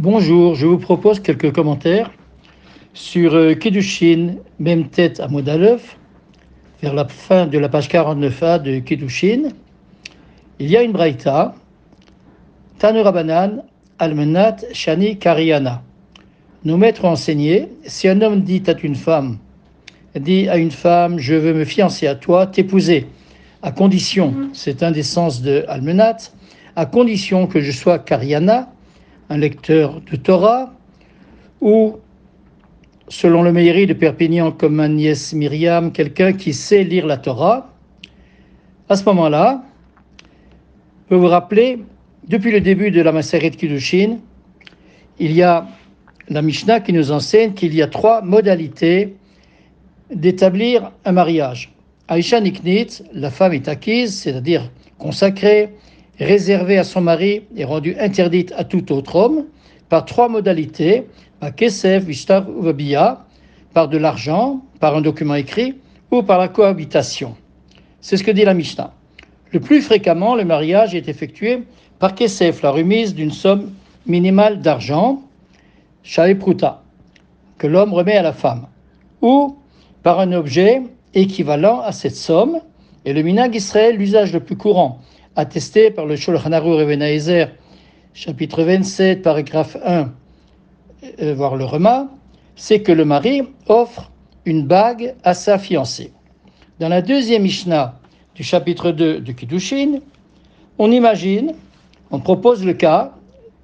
Bonjour, je vous propose quelques commentaires sur euh, Kiddushin, même tête à Modaleuf, vers la fin de la page 49a de Kiddushin. Il y a une braïta, Tanu Rabanan, Almenat, Shani, Kariana. Nos maîtres ont enseigné, si un homme dit à une femme, dit à une femme, je veux me fiancer à toi, t'épouser, à condition, c'est un des sens de Almenat, à condition que je sois Kariana, un lecteur de Torah, ou, selon le Meiri de Perpignan, comme nièce Myriam, quelqu'un qui sait lire la Torah, à ce moment-là, vous vous rappeler, depuis le début de la Maseret Kiddushin, il y a la Mishnah qui nous enseigne qu'il y a trois modalités d'établir un mariage. Aïcha Niknit, la femme est acquise, c'est-à-dire consacrée, réservée à son mari et rendue interdite à tout autre homme, par trois modalités, par Kesef, par de l'argent, par un document écrit ou par la cohabitation. C'est ce que dit la Mishnah. Le plus fréquemment, le mariage est effectué par Kesef, la remise d'une somme minimale d'argent, Pruta, que l'homme remet à la femme, ou par un objet équivalent à cette somme, et le minag Israël, l'usage le plus courant, attesté par le Shulchan Aruch chapitre 27, paragraphe 1, euh, voir le Rema, c'est que le mari offre une bague à sa fiancée. Dans la deuxième Mishnah du chapitre 2 de Kiddushin, on imagine, on propose le cas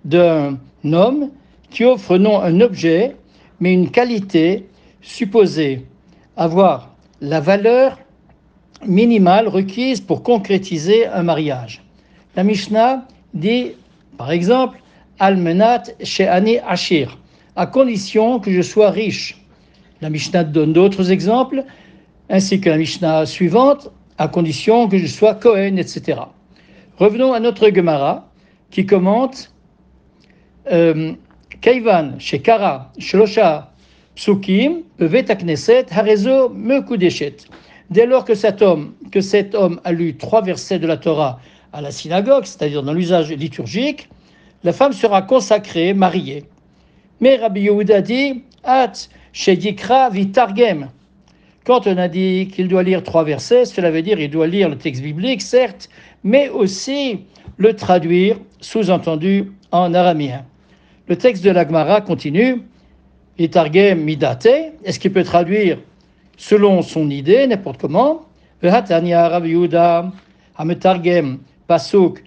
d'un homme qui offre non un objet, mais une qualité supposée avoir la valeur minimale requise pour concrétiser un mariage. La Mishnah dit, par exemple, Almenat She'ani Ashir, à condition que je sois riche. La Mishnah donne d'autres exemples, ainsi que la Mishnah suivante, à condition que je sois Cohen, etc. Revenons à notre Gemara qui commente euh, Kaivan, Shekara, Shlosha, Psukim, Vetakneset, Harezo, Mekudeshet. Dès lors que cet homme, que cet homme a lu trois versets de la Torah à la synagogue, c'est-à-dire dans l'usage liturgique, la femme sera consacrée, mariée. Mais Rabbi Yehuda dit, At, Shedikra, Vitargem. Quand on a dit qu'il doit lire trois versets, cela veut dire qu'il doit lire le texte biblique, certes, mais aussi le traduire, sous-entendu, en araméen. Le texte de l'Agmara continue. Itargem midate, est-ce qu'il peut traduire selon son idée, n'importe comment Hametargem Pasuk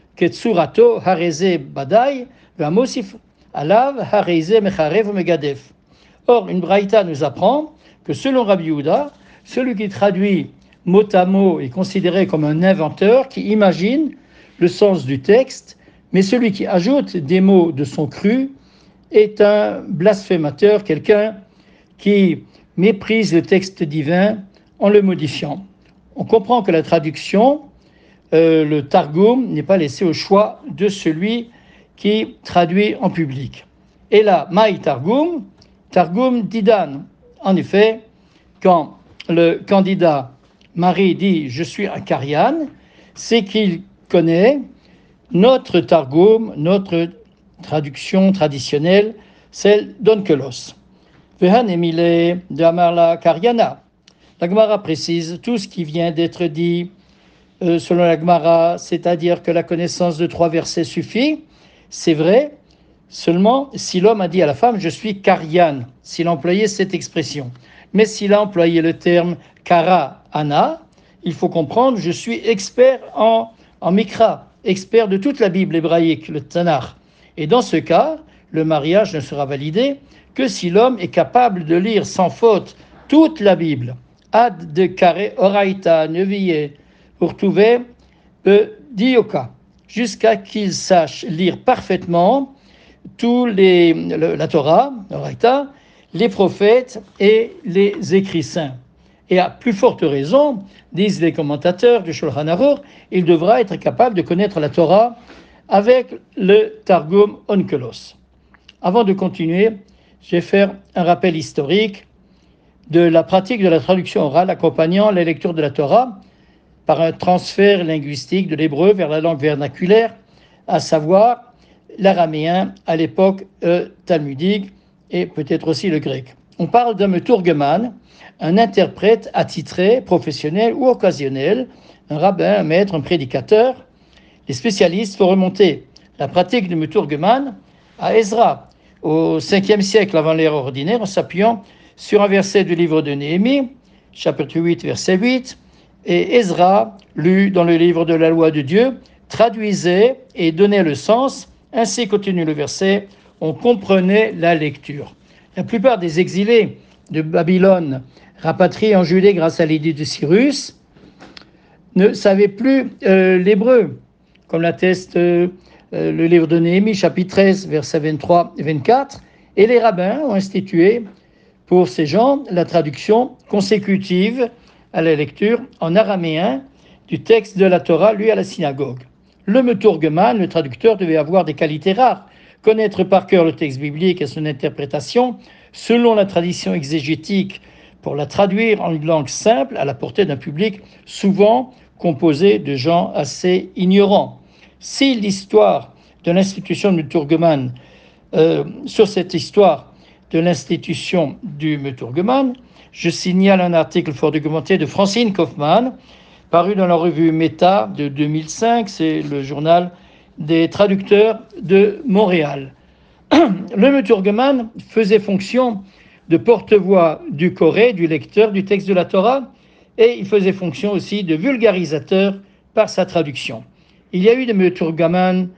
Badai, Vamosif Alav Megadef. Or, une braïta nous apprend que selon Rabbi Yehuda, celui qui traduit mot à mot est considéré comme un inventeur qui imagine le sens du texte, mais celui qui ajoute des mots de son cru est un blasphémateur, quelqu'un qui méprise le texte divin en le modifiant. On comprend que la traduction, euh, le Targum, n'est pas laissé au choix de celui qui traduit en public. Et là, Maï Targum, Targum Didan. En effet, quand le candidat Marie dit Je suis un Karian, c'est qu'il connaît notre Targum, notre traduction traditionnelle, celle d'Onkelos. Vehan Emile de Amarla Karyana. La Gemara précise tout ce qui vient d'être dit euh, selon la Gemara, c'est-à-dire que la connaissance de trois versets suffit. C'est vrai, seulement si l'homme a dit à la femme Je suis Karyan, s'il employait cette expression. Mais s'il a employé le terme Kara Ana, il faut comprendre Je suis expert en, en Mikra, expert de toute la Bible hébraïque, le Tanakh. Et dans ce cas, le mariage ne sera validé que si l'homme est capable de lire sans faute toute la Bible. Ad de oraita neviye urtuve dioka, jusqu'à qu'il sache lire parfaitement tous les, la Torah, oraita, les prophètes et les écrits saints. Et à plus forte raison, disent les commentateurs du Shulchan Aruch, il devra être capable de connaître la Torah avec le Targum Onkelos. Avant de continuer, je vais faire un rappel historique de la pratique de la traduction orale accompagnant la lecture de la Torah par un transfert linguistique de l'hébreu vers la langue vernaculaire, à savoir l'araméen à l'époque euh, talmudique et peut-être aussi le grec. On parle d'un meturgeman, un interprète attitré, professionnel ou occasionnel, un rabbin, un maître, un prédicateur. Les spécialistes font remonter la pratique du meturgeman à Ezra au 5e siècle avant l'ère ordinaire en s'appuyant sur un verset du livre de Néhémie, chapitre 8, verset 8, et Ezra, lu dans le livre de la loi de Dieu, traduisait et donnait le sens, ainsi continue le verset, on comprenait la lecture. La plupart des exilés de Babylone, rapatriés en Judée grâce à l'idée de Cyrus, ne savaient plus euh, l'hébreu, comme l'atteste euh, le livre de Néhémie, chapitre 13, versets 23 et 24, et les rabbins ont institué pour ces gens la traduction consécutive à la lecture en araméen du texte de la Torah lu à la synagogue. Le Meturgeman, le traducteur, devait avoir des qualités rares, connaître par cœur le texte biblique et son interprétation selon la tradition exégétique pour la traduire en une langue simple à la portée d'un public souvent composé de gens assez ignorants. Si l'histoire de l'institution du Meturgeman, euh, sur cette histoire de l'institution du Meturgeman, je signale un article fort documenté de Francine Kaufmann, paru dans la revue Meta de 2005, c'est le journal des traducteurs de Montréal. Le Meturgeman faisait fonction de porte-voix du Corée, du lecteur du texte de la Torah, et il faisait fonction aussi de vulgarisateur par sa traduction. Il y a eu des Meturgaman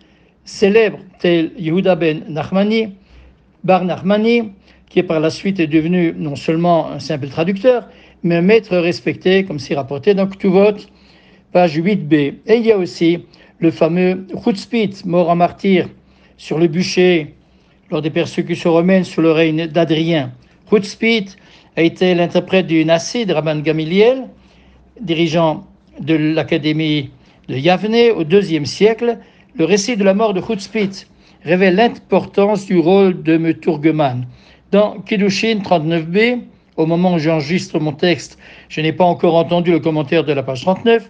célèbres tels Yehuda ben Nachmani, Bar Nachmani, qui par la suite est devenu non seulement un simple traducteur, mais un maître respecté, comme c'est rapporté dans Ktuvot, page 8b. Et il y a aussi le fameux Chutzpit, mort en martyr, sur le bûcher, lors des persécutions romaines sous le règne d'Adrien. Chutzpit a été l'interprète du Nassi de Rabban Gamiliel, dirigeant de l'académie de Yavne au IIe siècle. Le récit de la mort de Chutzpit révèle l'importance du rôle de Meturgeman. Dans Kiddushin 39b, au moment où j'enregistre mon texte, je n'ai pas encore entendu le commentaire de la page 39,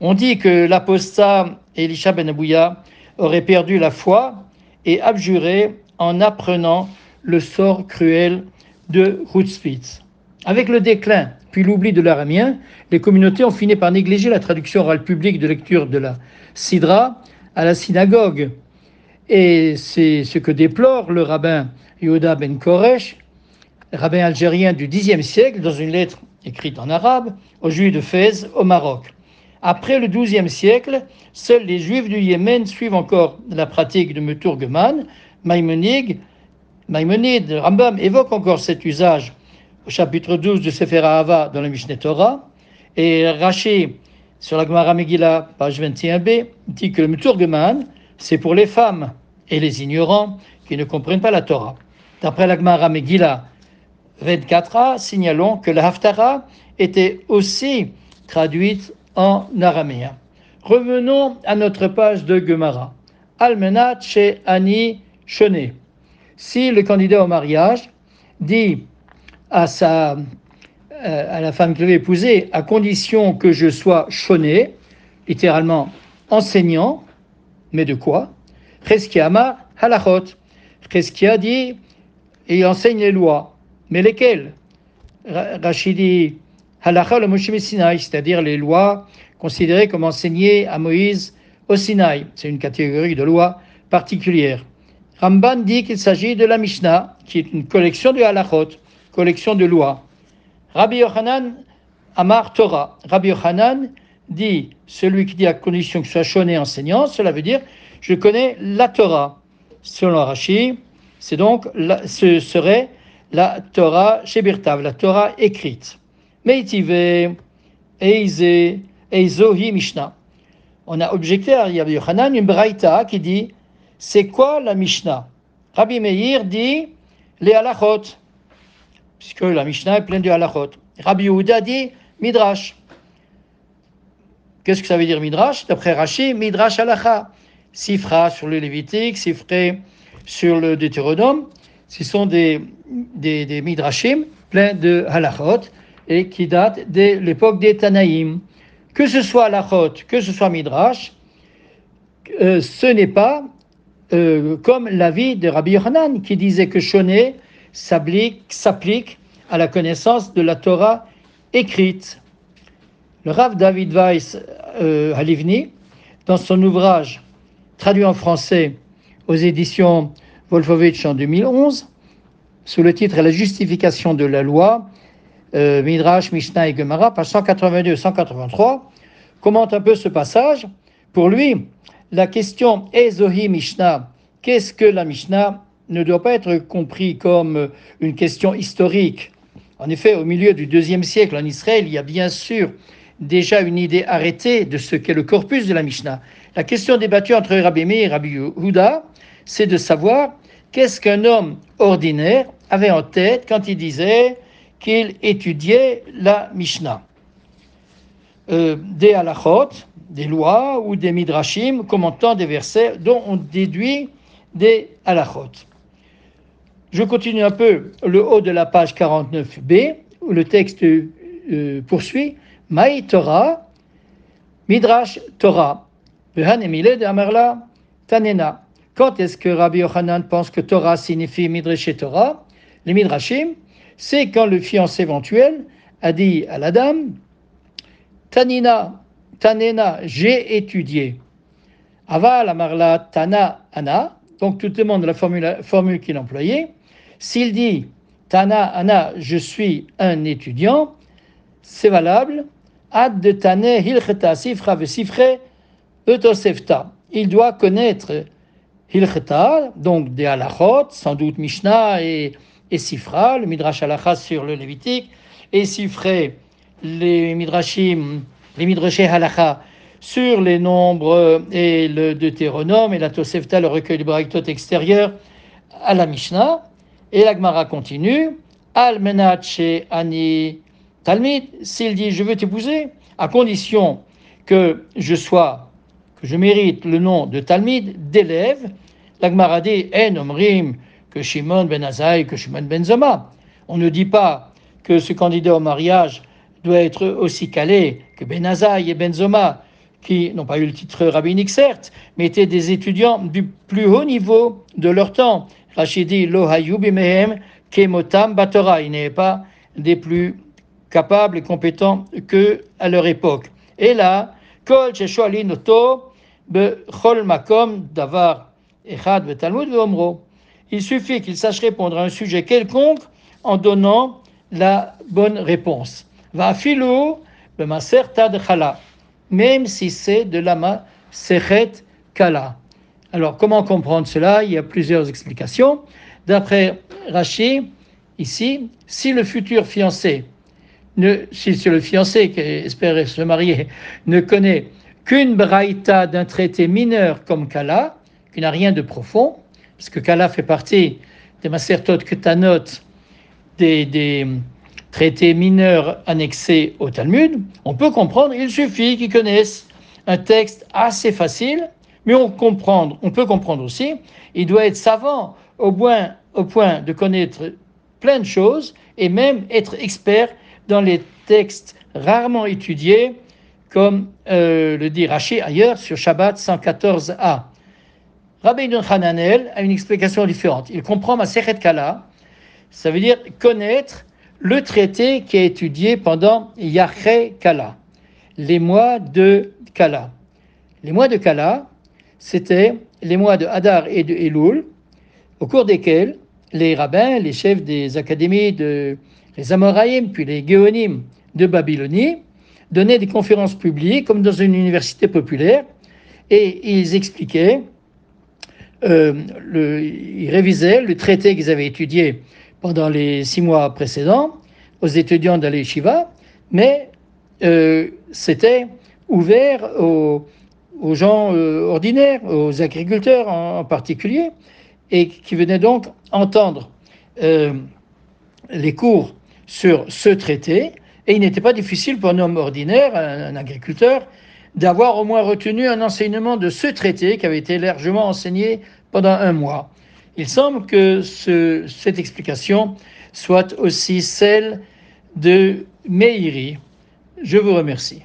on dit que l'apostat Elisha ben Abouya aurait perdu la foi et abjuré en apprenant le sort cruel de Hutzpitz. Avec le déclin puis l'oubli de l'aramien, les communautés ont fini par négliger la traduction orale publique de lecture de la Sidra à la synagogue. Et c'est ce que déplore le rabbin Yehuda ben Koresh, rabbin algérien du Xe siècle, dans une lettre écrite en arabe aux Juifs de Fès au Maroc. Après le XIIe siècle, seuls les Juifs du Yémen suivent encore la pratique de Meturgeman. Maïmonide, Rambam évoque encore cet usage au chapitre 12 de Sefer Ahava dans le Mishneh Torah. Et Rashi, sur la Gemara Megillah, page 21b, dit que le Meturgeman, c'est pour les femmes et les ignorants qui ne comprennent pas la Torah. D'après la Gemara Megillah 24a, signalons que la Haftara était aussi traduite en araméen. Revenons à notre page de Gemara. Almenat chez Ani Chené. Si le candidat au mariage dit à, sa, euh, à la femme qu'il veut épouser, à condition que je sois choné, littéralement enseignant, mais de quoi? Cheskia halachot. Cheskia dit, il enseigne les lois. Mais lesquelles? Rachidi halacha le Moshe Sinaï, c'est-à-dire les lois considérées comme enseignées à Moïse au Sinaï. C'est une catégorie de lois particulière. Ramban dit qu'il s'agit de la Mishnah, qui est une collection de halachot, collection de lois. Rabbi Yochanan Amar Torah. Rabbi Yochanan dit celui qui dit à condition que soit choné enseignant, cela veut dire je connais la Torah. Selon Rashi, c'est donc ce serait la Torah Shebirtav, la Torah écrite. Meitive, Eize, Eizohi Mishnah. On a objecté à Rabbi Yochanan une braïta qui dit c'est quoi la Mishnah? Rabbi Meir dit les halachot, puisque la Mishnah est pleine de halachot. Rabbi Yehuda dit Midrash. Qu'est-ce que ça veut dire Midrash? D'après Rashi, Midrash halacha. Sifra sur le Lévitique, Sifra sur le Deutéronome. Ce sont des, Midrashim pleins de halachot et qui datent de l'époque des Tanaïm. Que ce soit halachot, que ce soit Midrash, euh, ce n'est pas euh, comme l'avis de Rabbi Yohanan, qui disait que Shoné s'applique à la connaissance de la Torah écrite. Le Rav David Weiss euh, Halivni, dans son ouvrage traduit en français aux éditions Wolfowitz en 2011, sous le titre La justification de la loi, euh, Midrash, Mishnah et Gemara, page 182-183, commente un peu ce passage. Pour lui, la question Ezohi Mishnah, qu'est-ce que la Mishnah? Ne doit pas être compris comme une question historique. En effet, au milieu du deuxième siècle en Israël, il y a bien sûr déjà une idée arrêtée de ce qu'est le corpus de la Mishnah. La question débattue entre Rabbi Meir et Rabbi Yehuda, c'est de savoir qu'est-ce qu'un homme ordinaire avait en tête quand il disait qu'il étudiait la Mishnah. Euh, des halachot, des lois ou des midrashim commentant des versets dont on déduit des halachot. Je continue un peu le haut de la page 49b, où le texte euh, poursuit. Maï Torah, Midrash Torah. de Tanena. Quand est-ce que Rabbi Yochanan pense que Torah signifie Midrash et Torah? Les Midrashim, c'est quand le fiancé éventuel a dit à la dame Tanina, Tanena, j'ai étudié. Aval Amarla Tana Ana, donc tout le monde la formule, formule qu'il employait. S'il dit Tana Ana, je suis un étudiant, c'est valable. Ad de Tane Hilcheta Sifra Vesifre Etosefta. Il doit connaître Hilcheta, donc des halachot, sans doute Mishnah et, et Sifra, le Midrash Halachas sur le Lévitique, et Sifre, les Midrashim, les Midrashé Halacha sur les nombres et le Deutéronome et la Tosefta, le recueil du Braïtot extérieur, à la Mishnah. Et l'Agmara continue. Al ani talmid, s'il dit je veux t'épouser, à condition que je sois, que je mérite le nom de talmid, d'élève, l'Agmara dit en omrim que Shimon ben Azaï, que Shimon ben Zoma. On ne dit pas que ce candidat au mariage doit être aussi calé que Ben Azaï et Ben Zoma, qui n'ont pas eu le titre rabbinique certes, mais étaient des étudiants du plus haut niveau de leur temps. Lo mehem kemotam batora. Ils n'étaient pas des plus capables et compétents que à leur époque. Et là, kol oto bechol makom davar echad talmud ve'omro. Il suffit qu'il sache répondre à un sujet quelconque en donnant la bonne réponse. Va filou le maser tad même si c'est de la maseret kala. Alors, comment comprendre cela? Il y a plusieurs explications. D'après Rachi, ici, si le futur fiancé, si le fiancé qui espère se marier ne connaît qu'une braïta d'un traité mineur comme Kala, qui n'a rien de profond, parce que Kala fait partie des Masertot Ketanot, des, des traités mineurs annexés au Talmud, on peut comprendre, il suffit qu'il connaisse un texte assez facile mais on, on peut comprendre aussi, il doit être savant au point, au point de connaître plein de choses et même être expert dans les textes rarement étudiés, comme euh, le dit Rashi ailleurs sur Shabbat 114a. Rabbi Hananel a une explication différente. Il comprend ma Sechet Kala, ça veut dire connaître le traité qui est étudié pendant Yachre Kala, les mois de Kala. Les mois de Kala, c'était les mois de Hadar et de Elul, au cours desquels les rabbins, les chefs des académies, de, les Amoraïm, puis les Géonim de Babylonie, donnaient des conférences publiques comme dans une université populaire, et ils expliquaient, euh, le, ils révisaient le traité qu'ils avaient étudié pendant les six mois précédents aux étudiants de mais euh, c'était ouvert aux, aux gens euh, ordinaires, aux agriculteurs en, particulier, et qui venaient donc entendre euh, les cours sur ce traité. Et il n'était pas difficile pour un homme ordinaire, un, agriculteur, d'avoir au moins retenu un enseignement de ce traité qui avait été largement enseigné pendant un mois. Il semble que cette explication soit aussi celle de Meiri. Je vous remercie.